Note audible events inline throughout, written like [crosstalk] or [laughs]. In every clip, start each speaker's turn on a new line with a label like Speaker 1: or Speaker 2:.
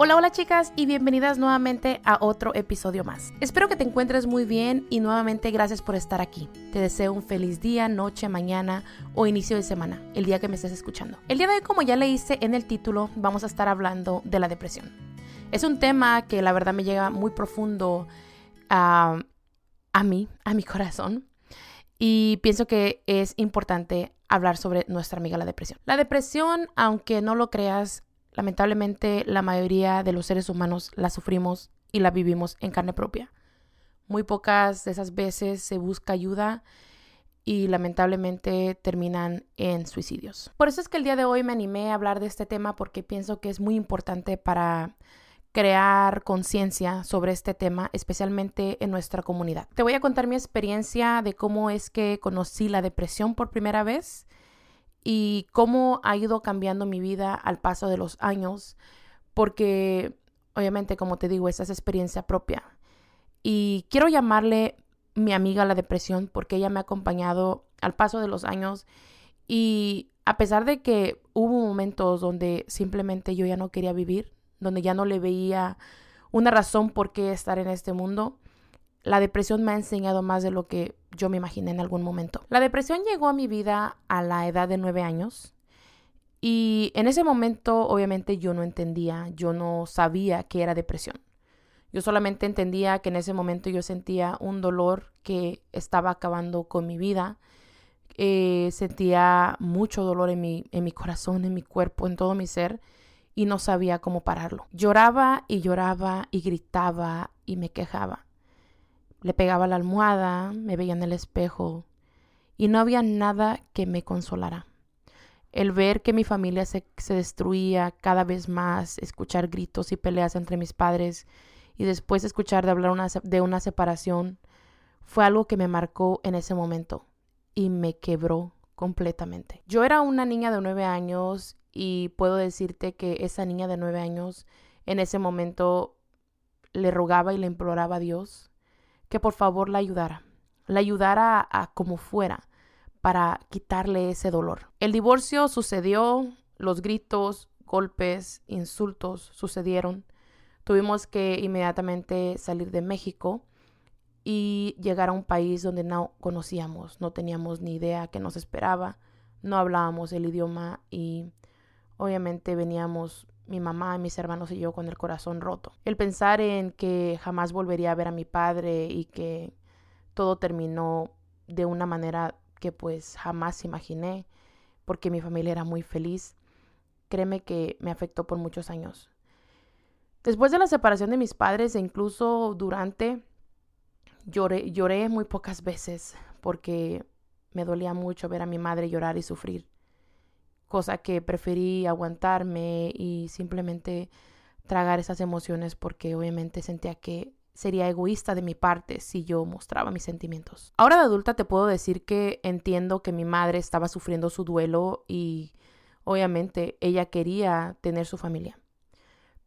Speaker 1: Hola, hola chicas y bienvenidas nuevamente a otro episodio más. Espero que te encuentres muy bien y nuevamente gracias por estar aquí. Te deseo un feliz día, noche, mañana o inicio de semana, el día que me estés escuchando. El día de hoy, como ya leíste en el título, vamos a estar hablando de la depresión. Es un tema que la verdad me llega muy profundo a, a mí, a mi corazón. Y pienso que es importante hablar sobre nuestra amiga la depresión. La depresión, aunque no lo creas, Lamentablemente la mayoría de los seres humanos la sufrimos y la vivimos en carne propia. Muy pocas de esas veces se busca ayuda y lamentablemente terminan en suicidios. Por eso es que el día de hoy me animé a hablar de este tema porque pienso que es muy importante para crear conciencia sobre este tema, especialmente en nuestra comunidad. Te voy a contar mi experiencia de cómo es que conocí la depresión por primera vez y cómo ha ido cambiando mi vida al paso de los años, porque obviamente, como te digo, esa es experiencia propia. Y quiero llamarle mi amiga la depresión porque ella me ha acompañado al paso de los años y a pesar de que hubo momentos donde simplemente yo ya no quería vivir, donde ya no le veía una razón por qué estar en este mundo, la depresión me ha enseñado más de lo que yo me imaginé en algún momento. La depresión llegó a mi vida a la edad de nueve años y en ese momento obviamente yo no entendía, yo no sabía qué era depresión. Yo solamente entendía que en ese momento yo sentía un dolor que estaba acabando con mi vida. Eh, sentía mucho dolor en mi, en mi corazón, en mi cuerpo, en todo mi ser y no sabía cómo pararlo. Lloraba y lloraba y gritaba y me quejaba. Le pegaba la almohada, me veía en el espejo y no había nada que me consolara. El ver que mi familia se, destruía cada vez más, escuchar gritos y peleas entre mis padres y después escuchar de hablar de una separación, fue algo que me marcó en ese momento y me quebró completamente. Yo era una niña de nueve años y puedo decirte que esa niña de nueve años en ese momento le rogaba y le imploraba a Dios que por favor la ayudara, la ayudara a, como fuera para quitarle ese dolor. El divorcio sucedió, los gritos, golpes, insultos sucedieron. Tuvimos que inmediatamente salir de México y llegar a un país donde no conocíamos, no teníamos ni idea qué nos esperaba, no hablábamos el idioma y obviamente veníamos mi mamá, mis hermanos y yo con el corazón roto. El pensar en que jamás volvería a ver a mi padre y que todo terminó de una manera que pues jamás imaginé, porque mi familia era muy feliz, créeme que me afectó por muchos años. Después de la separación de mis padres e incluso durante, lloré, lloré muy pocas veces porque me dolía mucho ver a mi madre llorar y sufrir cosa que preferí aguantarme y simplemente tragar esas emociones porque obviamente sentía que sería egoísta de mi parte si yo mostraba mis sentimientos. Ahora de adulta te puedo decir que entiendo que mi madre estaba sufriendo su duelo y obviamente ella quería tener su familia.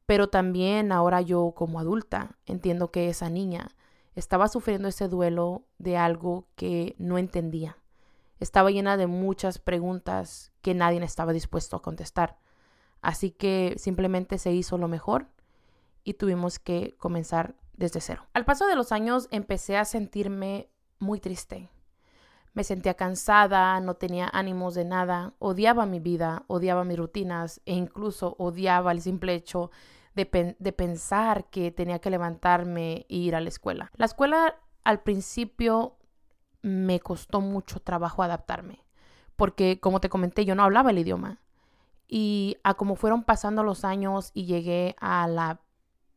Speaker 1: Pero también ahora yo como adulta entiendo que esa niña estaba sufriendo ese duelo de algo que no entendía estaba llena de muchas preguntas que nadie estaba dispuesto a contestar. Así que simplemente se hizo lo mejor y tuvimos que comenzar desde cero. Al paso de los años empecé a sentirme muy triste. Me sentía cansada, no tenía ánimos de nada, odiaba mi vida, odiaba mis rutinas e incluso odiaba el simple hecho de, pensar que tenía que levantarme e ir a la escuela. La escuela al principio me costó mucho trabajo adaptarme, porque como te comenté, yo no hablaba el idioma. Y a como fueron pasando los años y llegué a la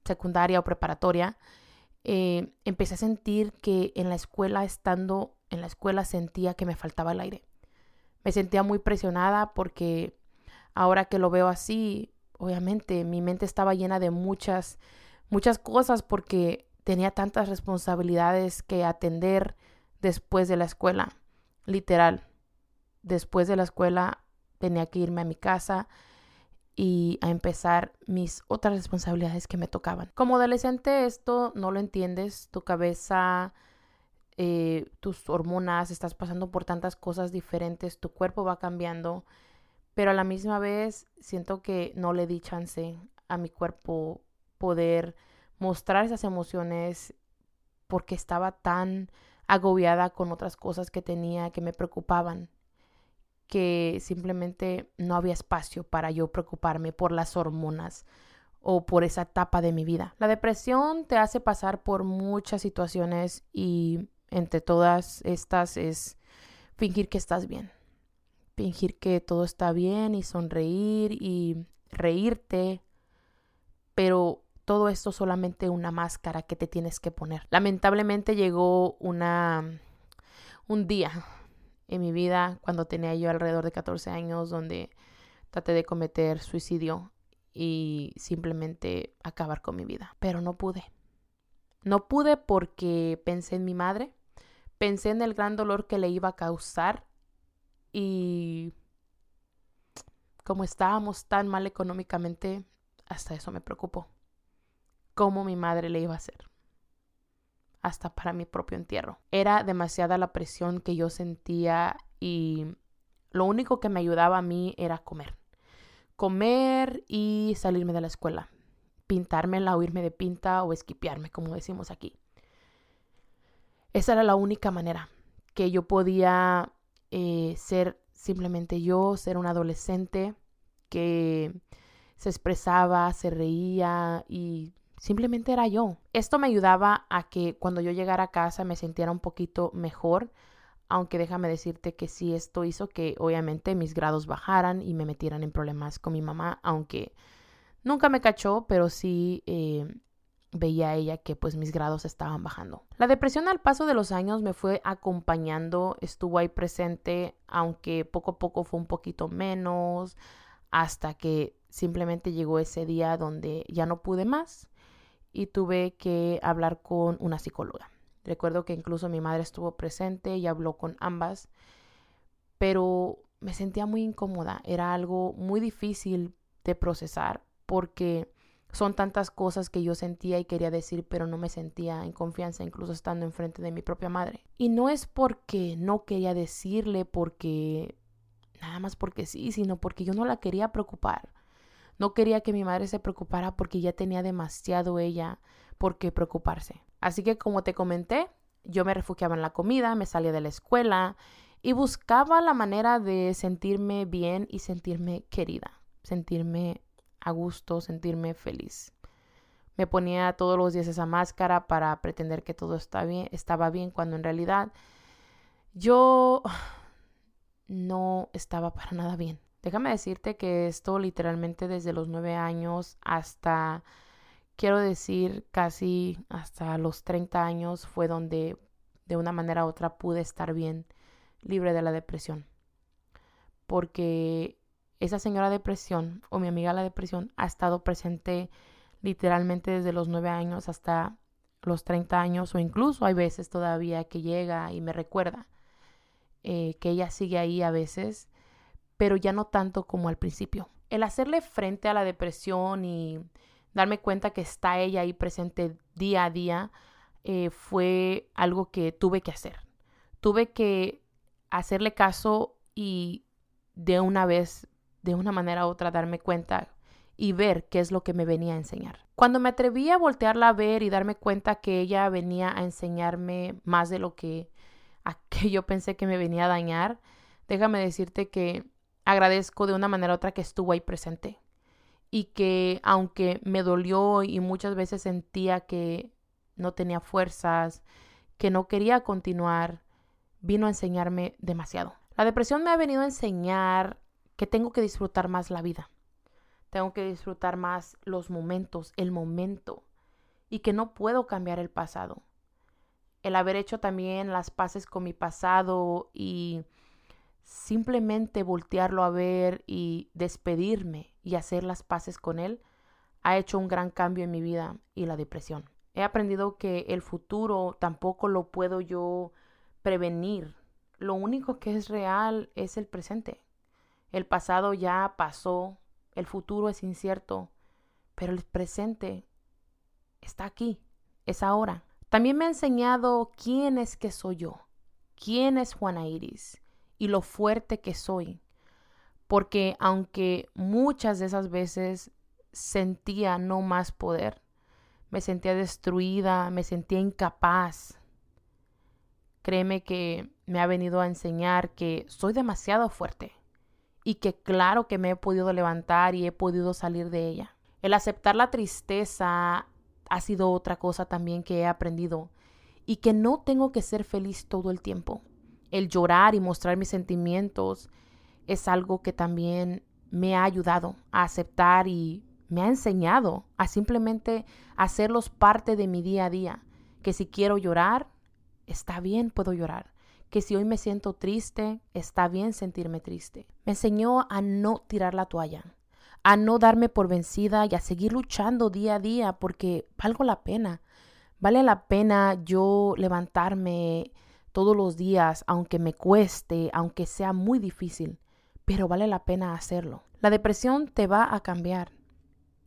Speaker 1: secundaria o preparatoria, eh, empecé a sentir que en la escuela, estando en la escuela, sentía que me faltaba el aire. Me sentía muy presionada porque ahora que lo veo así, obviamente mi mente estaba llena de muchas, muchas cosas porque tenía tantas responsabilidades que atender, después de la escuela, literal. Después de la escuela tenía que irme a mi casa y a empezar mis otras responsabilidades que me tocaban. Como adolescente esto no lo entiendes, tu cabeza, eh, tus hormonas, estás pasando por tantas cosas diferentes, tu cuerpo va cambiando, pero a la misma vez siento que no le di chance a mi cuerpo poder mostrar esas emociones porque estaba tan agobiada con otras cosas que tenía que me preocupaban que simplemente no había espacio para yo preocuparme por las hormonas o por esa etapa de mi vida. La depresión te hace pasar por muchas situaciones y entre todas estas es fingir que estás bien. Fingir que todo está bien y sonreír y reírte. Pero todo esto solamente una máscara que te tienes que poner. Lamentablemente llegó una un día en mi vida cuando tenía yo alrededor de 14 años donde traté de cometer suicidio y simplemente acabar con mi vida, pero no pude. No pude porque pensé en mi madre, pensé en el gran dolor que le iba a causar y como estábamos tan mal económicamente, hasta eso me preocupó. ¿Cómo mi madre le iba a hacer? hasta para mi propio entierro. Era demasiada la presión que yo sentía y lo único que me ayudaba a mí era comer. Comer y salirme de la escuela. Pintármela o irme de pinta o esquipearme, como decimos aquí. Esa era la única manera que yo podía eh, ser simplemente yo, ser un adolescente que se expresaba, se reía y Simplemente era yo. Esto me ayudaba a que cuando yo llegara a casa me sintiera un poquito mejor, aunque déjame decirte que sí, esto hizo que obviamente mis grados bajaran y me metieran en problemas con mi mamá, aunque nunca me cachó, pero sí eh, veía a ella que pues mis grados estaban bajando. La depresión al paso de los años me fue acompañando, estuvo ahí presente, aunque poco a poco fue un poquito menos, hasta que simplemente llegó ese día donde ya no pude más y tuve que hablar con una psicóloga. Recuerdo que incluso mi madre estuvo presente y habló con ambas, pero me sentía muy incómoda. Era algo muy difícil de procesar porque son tantas cosas que yo sentía y quería decir, pero no me sentía en confianza, incluso estando enfrente de mi propia madre. Y no es porque no quería decirle, porque nada más porque sí, sino porque yo no la quería preocupar. No quería que mi madre se preocupara porque ya tenía demasiado ella por qué preocuparse. Así que como te comenté, yo me refugiaba en la comida, me salía de la escuela y buscaba la manera de sentirme bien y sentirme querida, sentirme a gusto, sentirme feliz. Me ponía todos los días esa máscara para pretender que todo bien, estaba bien cuando en realidad yo [sighs] no estaba para nada bien. Déjame decirte que esto literalmente desde los nueve años hasta, quiero decir, casi hasta los 30 años fue donde de una manera u otra pude estar bien, libre de la depresión. Porque esa señora depresión o mi amiga la depresión ha estado presente literalmente desde los nueve años hasta los 30 años o incluso hay veces todavía que llega y me recuerda eh, que ella sigue ahí a veces pero ya no tanto como al principio. El hacerle frente a la depresión y darme cuenta que está ella ahí presente día a día eh, fue algo que tuve que hacer. Tuve que hacerle caso y de una vez, de una manera u otra, darme cuenta y ver qué es lo que me venía a enseñar. Cuando me atreví a voltearla a ver y darme cuenta que ella venía a enseñarme más de lo que, [laughs] a que yo pensé que me venía a dañar, déjame decirte que agradezco de una manera u otra que estuvo ahí presente y que aunque me dolió y muchas veces sentía que no tenía fuerzas, que no quería continuar, vino a enseñarme demasiado. La depresión me ha venido a enseñar que tengo que disfrutar más la vida. Tengo que disfrutar más los momentos, el momento, y que no puedo cambiar el pasado. El haber hecho también las paces con mi pasado y simplemente voltearlo a ver y despedirme y hacer las paces con él ha hecho un gran cambio en mi vida y la depresión. He aprendido que el futuro tampoco lo puedo yo prevenir. Lo único que es real es el presente. El pasado ya pasó, el futuro es incierto, pero el presente está aquí, es ahora. También me ha enseñado quién es que soy yo, quién es Juana Iris, y lo fuerte que soy. Porque aunque muchas de esas veces sentía no más poder, me sentía destruida, me sentía incapaz. Créeme que me ha venido a enseñar que soy demasiado fuerte y que claro que me he podido levantar y he podido salir de ella. El aceptar la tristeza ha sido otra cosa también que he aprendido y que no tengo que ser feliz todo el tiempo. El llorar y mostrar mis sentimientos es algo que también me ha ayudado a aceptar y me ha enseñado a simplemente hacerlos parte de mi día a día. Que si quiero llorar, está bien, puedo llorar. Que si hoy me siento triste, está bien sentirme triste. Me enseñó a no tirar la toalla, a no darme por vencida y a seguir luchando día a día porque valgo la pena. Vale la pena yo levantarme todos los días, aunque me cueste, aunque sea muy difícil, pero vale la pena hacerlo. La depresión te va a cambiar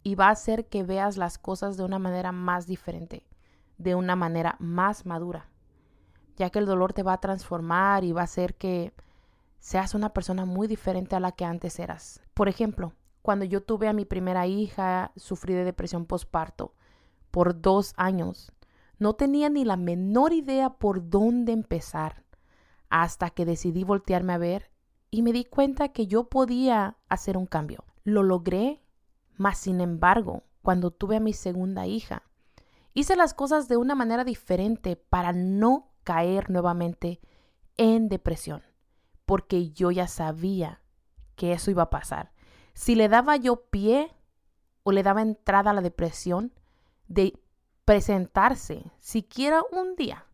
Speaker 1: y va a hacer que veas las cosas de una manera más diferente, de una manera más madura, ya que el dolor te va a transformar y va a hacer que seas una persona muy diferente a la que antes eras. Por ejemplo, cuando yo tuve a mi primera hija, sufrí de depresión postparto por dos años. No tenía ni la menor idea por dónde empezar hasta que decidí voltearme a ver y me di cuenta que yo podía hacer un cambio. Lo logré, mas sin embargo, cuando tuve a mi segunda hija, hice las cosas de una manera diferente para no caer nuevamente en depresión, porque yo ya sabía que eso iba a pasar. Si le daba yo pie o le daba entrada a la depresión, de presentarse siquiera un día.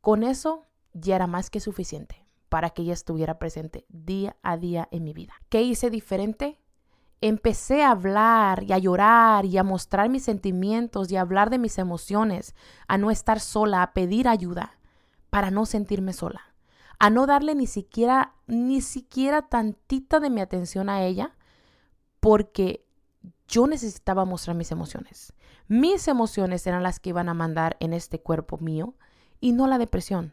Speaker 1: Con eso ya era más que suficiente para que ella estuviera presente día a día en mi vida. ¿Qué hice diferente? Empecé a hablar y a llorar y a mostrar mis sentimientos y a hablar de mis emociones, a no estar sola, a pedir ayuda para no sentirme sola, a no darle ni siquiera ni siquiera tantita de mi atención a ella porque yo necesitaba mostrar mis emociones. Mis emociones eran las que iban a mandar en este cuerpo mío y no la depresión.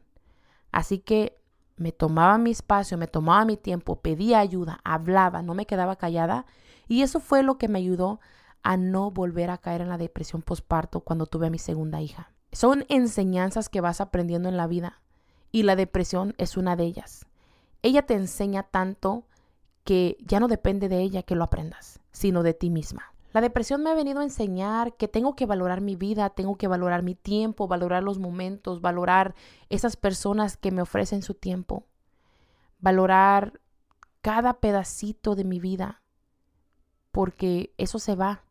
Speaker 1: Así que me tomaba mi espacio, me tomaba mi tiempo, pedía ayuda, hablaba, no me quedaba callada y eso fue lo que me ayudó a no volver a caer en la depresión postparto cuando tuve a mi segunda hija. Son enseñanzas que vas aprendiendo en la vida y la depresión es una de ellas. Ella te enseña tanto que ya no depende de ella que lo aprendas, sino de ti misma. La depresión me ha venido a enseñar que tengo que valorar mi vida, tengo que valorar mi tiempo, valorar los momentos, valorar esas personas que me ofrecen su tiempo, valorar cada pedacito de mi vida, porque eso se va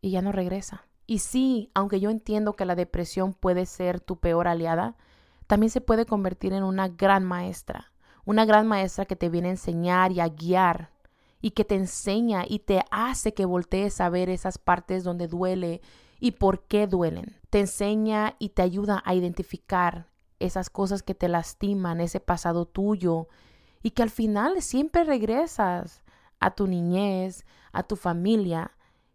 Speaker 1: y ya no regresa. Y sí, aunque yo entiendo que la depresión puede ser tu peor aliada, también se puede convertir en una gran maestra una gran maestra que te viene a enseñar y a guiar y que te enseña y te hace que voltees a ver esas partes donde duele y por qué duelen. Te enseña y te ayuda a identificar esas cosas que te lastiman, ese pasado tuyo y que al final siempre regresas a tu niñez, a tu familia,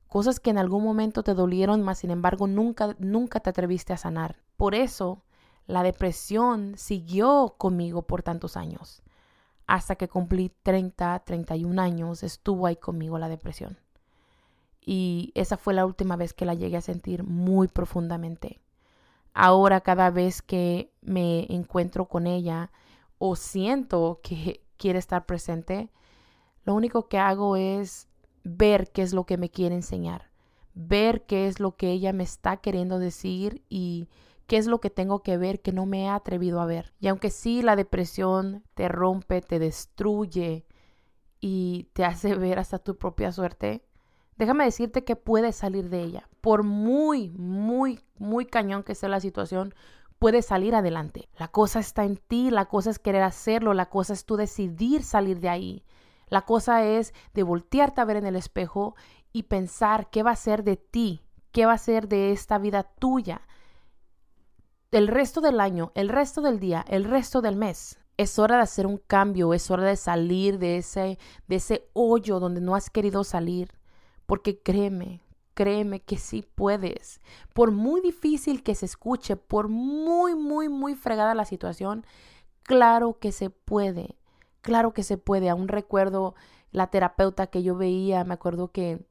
Speaker 1: cosas que en algún momento te dolieron, mas sin embargo nunca nunca te atreviste a sanar. Por eso la depresión siguió conmigo por tantos años. Hasta que cumplí 30, 31 años, estuvo ahí conmigo la depresión. Y esa fue la última vez que la llegué a sentir muy profundamente. Ahora cada vez que me encuentro con ella o siento que [laughs] quiere estar presente, lo único que hago es ver qué es lo que me quiere enseñar, ver qué es lo que ella me está queriendo decir y qué es lo que tengo que ver que no me he atrevido a ver. Y aunque sí la depresión te rompe, te destruye y te hace [laughs] ver hasta tu propia suerte, déjame decirte que puedes salir de ella. Por muy, muy, muy cañón que sea la situación, puedes salir adelante. La cosa está en ti, la cosa es querer hacerlo, la cosa es tú decidir salir de ahí. La cosa es de voltearte a ver en el espejo y pensar qué va a ser de ti, qué va a ser de esta vida tuya, el resto del año, el resto del día, el resto del mes. Es hora de hacer un cambio, es hora de salir de ese, de ese hoyo donde no has querido salir. Porque créeme, créeme que sí puedes. Por muy difícil que se escuche, por muy, muy, muy fregada la situación, claro que se puede. Claro que se puede. Aún recuerdo la terapeuta que yo veía, me acuerdo que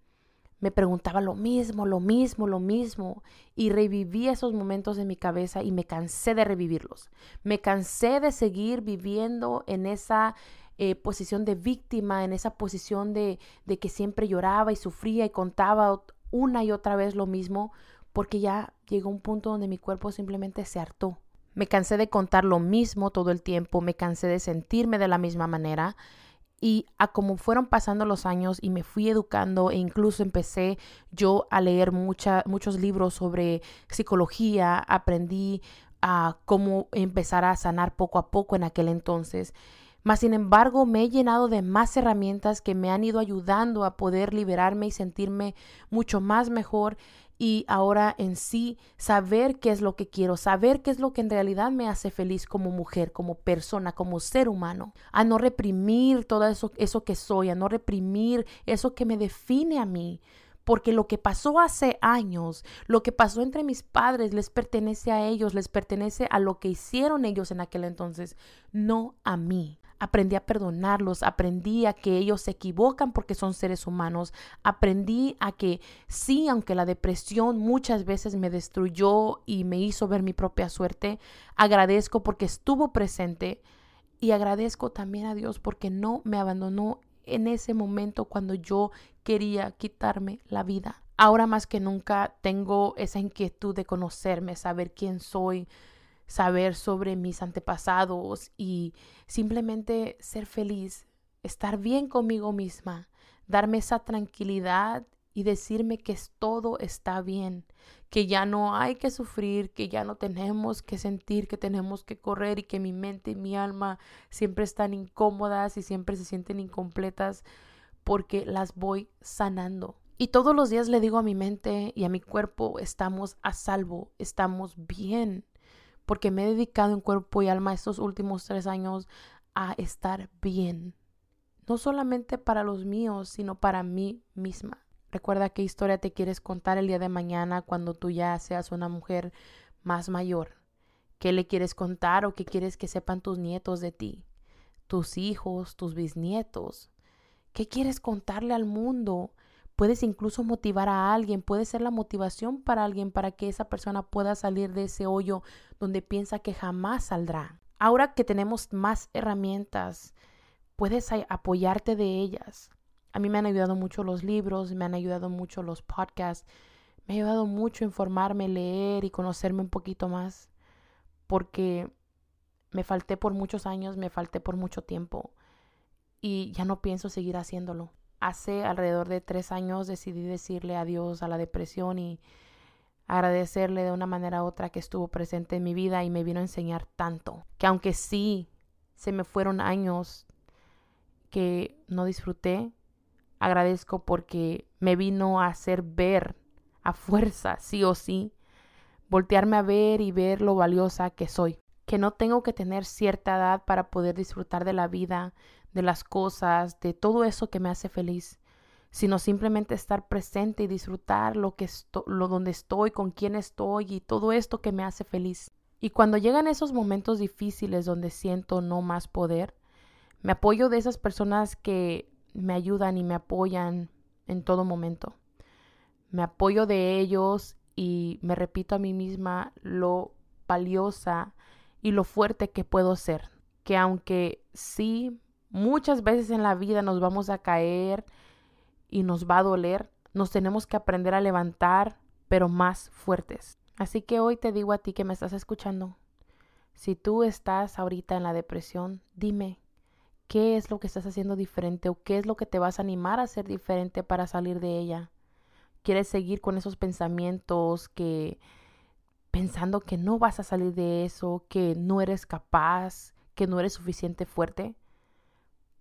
Speaker 1: me preguntaba lo mismo, lo mismo, lo mismo. Y reviví esos momentos en mi cabeza y me cansé de revivirlos. Me cansé de seguir viviendo en esa eh, posición de víctima, en esa posición de, de que siempre lloraba y sufría y contaba una y otra vez lo mismo, porque ya llegó un punto donde mi cuerpo simplemente se hartó. Me cansé de contar lo mismo todo el tiempo, me cansé de sentirme de la misma manera y a como fueron pasando los años y me fui educando e incluso empecé yo a leer muchos libros sobre psicología, aprendí a cómo empezar a sanar poco a poco en aquel entonces. Mas, sin embargo, me he llenado de más herramientas que me han ido ayudando a poder liberarme y sentirme mucho más mejor y ahora en sí saber qué es lo que quiero, saber qué es lo que en realidad me hace feliz como mujer, como persona, como ser humano, a no reprimir todo eso, eso que soy, a no reprimir eso que me define a mí. Porque lo que pasó hace años, lo que pasó entre mis padres, les pertenece a ellos, les pertenece a lo que hicieron ellos en aquel entonces, no a mí. Aprendí a perdonarlos, aprendí a que ellos se equivocan porque son seres humanos, aprendí a que sí, aunque la depresión muchas veces me destruyó y me hizo ver mi propia suerte, agradezco porque estuvo presente y agradezco también a Dios porque no me abandonó en ese momento cuando yo quería quitarme la vida. Ahora más que nunca tengo esa inquietud de conocerme, saber quién soy, saber sobre mis antepasados y simplemente ser feliz, estar bien conmigo misma, darme esa tranquilidad y decirme que todo está bien, que ya no hay que sufrir, que ya no tenemos que sentir, que tenemos que correr y que mi mente y mi alma siempre están incómodas y siempre se sienten incompletas porque las voy sanando. Y todos los días le digo a mi mente y a mi cuerpo, estamos a salvo, estamos bien porque me he dedicado en cuerpo y alma estos últimos tres años a estar bien. No solamente para los míos, sino para mí misma. Recuerda qué historia te quieres contar el día de mañana cuando tú ya seas una mujer más mayor. ¿Qué le quieres contar o qué quieres que sepan tus nietos de ti? Tus hijos, tus bisnietos. ¿Qué quieres contarle al mundo? Puedes incluso motivar a alguien, puede ser la motivación para alguien para que esa persona pueda salir de ese hoyo donde piensa que jamás saldrá. Ahora que tenemos más herramientas, puedes apoyarte de ellas. A mí me han ayudado mucho los libros, me han ayudado mucho los podcasts, me ha ayudado mucho informarme, leer y conocerme un poquito más, porque me falté por muchos años, me falté por mucho tiempo y ya no pienso seguir haciéndolo hace alrededor de tres años decidí decirle adiós a la depresión y agradecerle de una manera u otra que estuvo presente en mi vida y me vino a enseñar tanto. Que aunque sí se me fueron años que no disfruté, agradezco porque me vino a hacer ver a fuerza, sí o sí, voltearme a ver y ver lo valiosa que soy. Que no tengo que tener cierta edad para poder disfrutar de la vida, de las cosas, de todo eso que me hace feliz, sino simplemente estar presente y disfrutar lo que lo donde estoy, con quién estoy y todo esto que me hace feliz. Y cuando llegan esos momentos difíciles donde siento no más poder, me apoyo de esas personas que me ayudan y me apoyan en todo momento. Me apoyo de ellos y me repito a mí misma lo valiosa y lo fuerte que puedo ser. Que aunque sí Muchas veces en la vida nos vamos a caer y nos va a doler. Nos tenemos que aprender a levantar, pero más fuertes. Así que hoy te digo a ti que me estás escuchando, si tú estás ahorita en la depresión, dime, ¿qué es lo que estás haciendo diferente o qué es lo que te vas a animar a hacer diferente para salir de ella? ¿Quieres seguir con esos pensamientos que pensando que no vas a salir de eso, que no eres capaz, que no eres suficiente fuerte?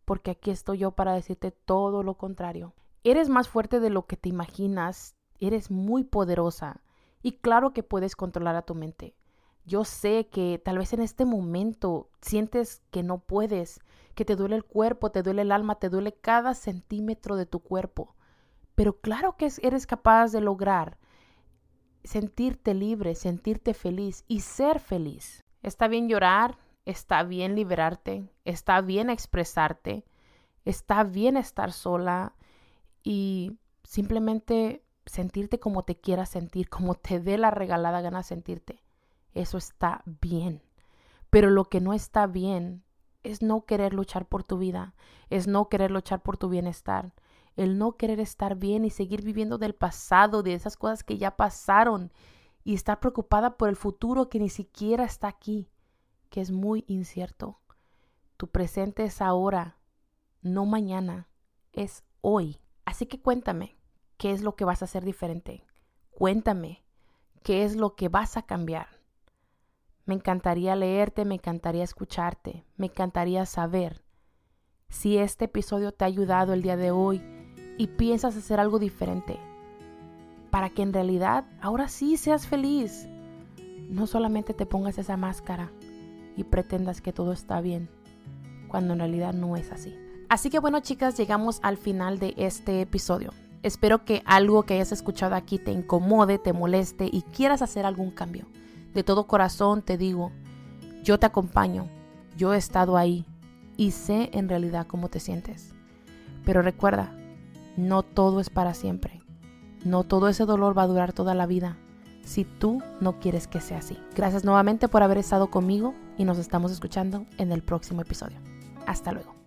Speaker 1: Porque aquí estoy yo para decirte todo lo contrario. Eres más fuerte de lo que te imaginas, eres muy poderosa y claro que puedes controlar a tu mente. Yo sé que tal vez en este momento sientes que no puedes, que te duele el cuerpo, te duele el alma, te duele cada centímetro de tu cuerpo. Pero claro que eres capaz de lograr sentirte libre, sentirte feliz y ser feliz. Está bien llorar, Está bien liberarte, está bien expresarte, está bien estar sola y simplemente sentirte como te quieras sentir, como te dé la regalada gana sentirte. Eso está bien. Pero lo que no está bien es no querer luchar por tu vida, es no querer luchar por tu bienestar, el no querer estar bien y seguir viviendo del pasado, de esas cosas que ya pasaron y estar preocupada por el futuro que ni siquiera está aquí, que es muy incierto. Tu presente es ahora, no mañana, es hoy. Así que cuéntame, ¿qué es lo que vas a hacer diferente? Cuéntame, ¿qué es lo que vas a cambiar? Me encantaría leerte, me encantaría escucharte, me encantaría saber si este episodio te ha ayudado el día de hoy y piensas hacer algo diferente para que en realidad ahora sí seas feliz. No solamente te pongas esa máscara y pretendas que todo está bien, cuando en realidad no es así. Así que bueno chicas, llegamos al final de este episodio. Espero que algo que hayas escuchado aquí te incomode, te moleste y quieras hacer algún cambio. De todo corazón te digo, yo te acompaño, yo he estado ahí y sé en realidad cómo te sientes. Pero recuerda, no todo es para siempre. No todo ese dolor va a durar toda la vida si tú no quieres que sea así. Gracias nuevamente por haber estado conmigo y nos estamos escuchando en el próximo episodio. Hasta luego.